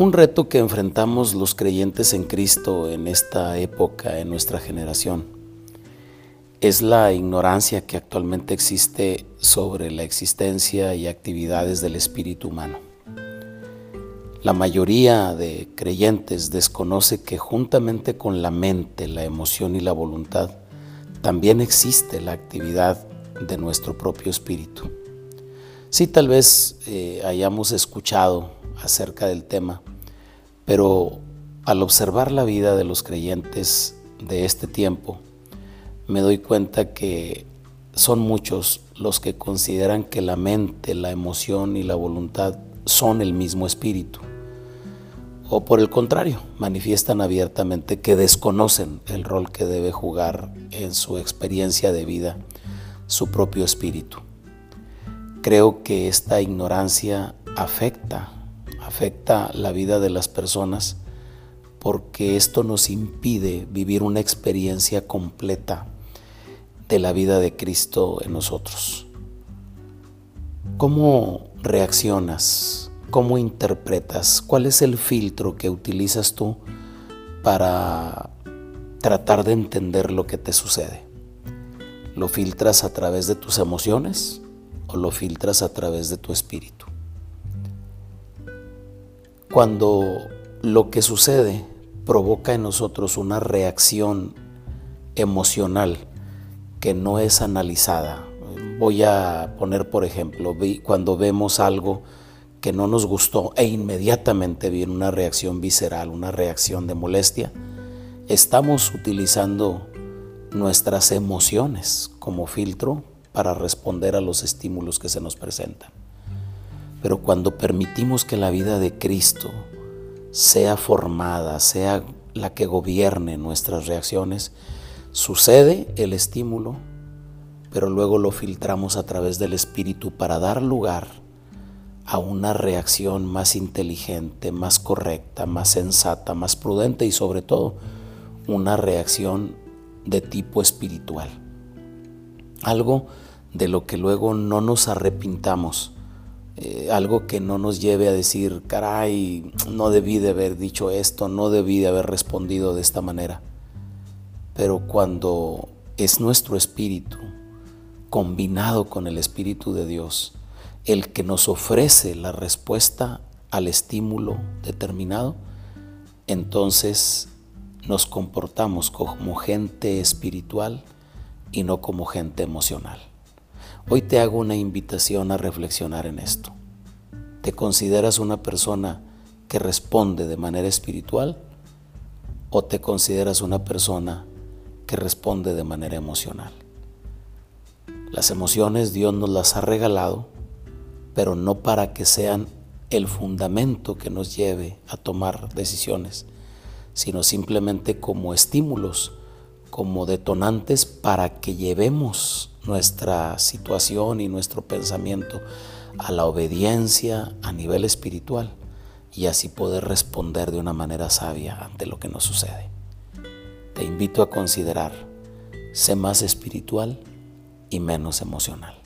Un reto que enfrentamos los creyentes en Cristo en esta época, en nuestra generación, es la ignorancia que actualmente existe sobre la existencia y actividades del espíritu humano. La mayoría de creyentes desconoce que juntamente con la mente, la emoción y la voluntad, también existe la actividad de nuestro propio espíritu. Sí, tal vez eh, hayamos escuchado acerca del tema, pero al observar la vida de los creyentes de este tiempo, me doy cuenta que son muchos los que consideran que la mente, la emoción y la voluntad son el mismo espíritu. O por el contrario, manifiestan abiertamente que desconocen el rol que debe jugar en su experiencia de vida su propio espíritu. Creo que esta ignorancia afecta afecta la vida de las personas porque esto nos impide vivir una experiencia completa de la vida de Cristo en nosotros. ¿Cómo reaccionas? ¿Cómo interpretas? ¿Cuál es el filtro que utilizas tú para tratar de entender lo que te sucede? ¿Lo filtras a través de tus emociones o lo filtras a través de tu espíritu? Cuando lo que sucede provoca en nosotros una reacción emocional que no es analizada. Voy a poner, por ejemplo, cuando vemos algo que no nos gustó e inmediatamente viene una reacción visceral, una reacción de molestia, estamos utilizando nuestras emociones como filtro para responder a los estímulos que se nos presentan. Pero cuando permitimos que la vida de Cristo sea formada, sea la que gobierne nuestras reacciones, sucede el estímulo, pero luego lo filtramos a través del Espíritu para dar lugar a una reacción más inteligente, más correcta, más sensata, más prudente y sobre todo una reacción de tipo espiritual. Algo de lo que luego no nos arrepintamos eh, algo que no nos lleve a decir, caray, no debí de haber dicho esto, no debí de haber respondido de esta manera. Pero cuando es nuestro espíritu, combinado con el Espíritu de Dios, el que nos ofrece la respuesta al estímulo determinado, entonces nos comportamos como gente espiritual y no como gente emocional. Hoy te hago una invitación a reflexionar en esto. ¿Te consideras una persona que responde de manera espiritual o te consideras una persona que responde de manera emocional? Las emociones Dios nos las ha regalado, pero no para que sean el fundamento que nos lleve a tomar decisiones, sino simplemente como estímulos, como detonantes para que llevemos nuestra situación y nuestro pensamiento a la obediencia a nivel espiritual y así poder responder de una manera sabia ante lo que nos sucede. Te invito a considerar, sé más espiritual y menos emocional.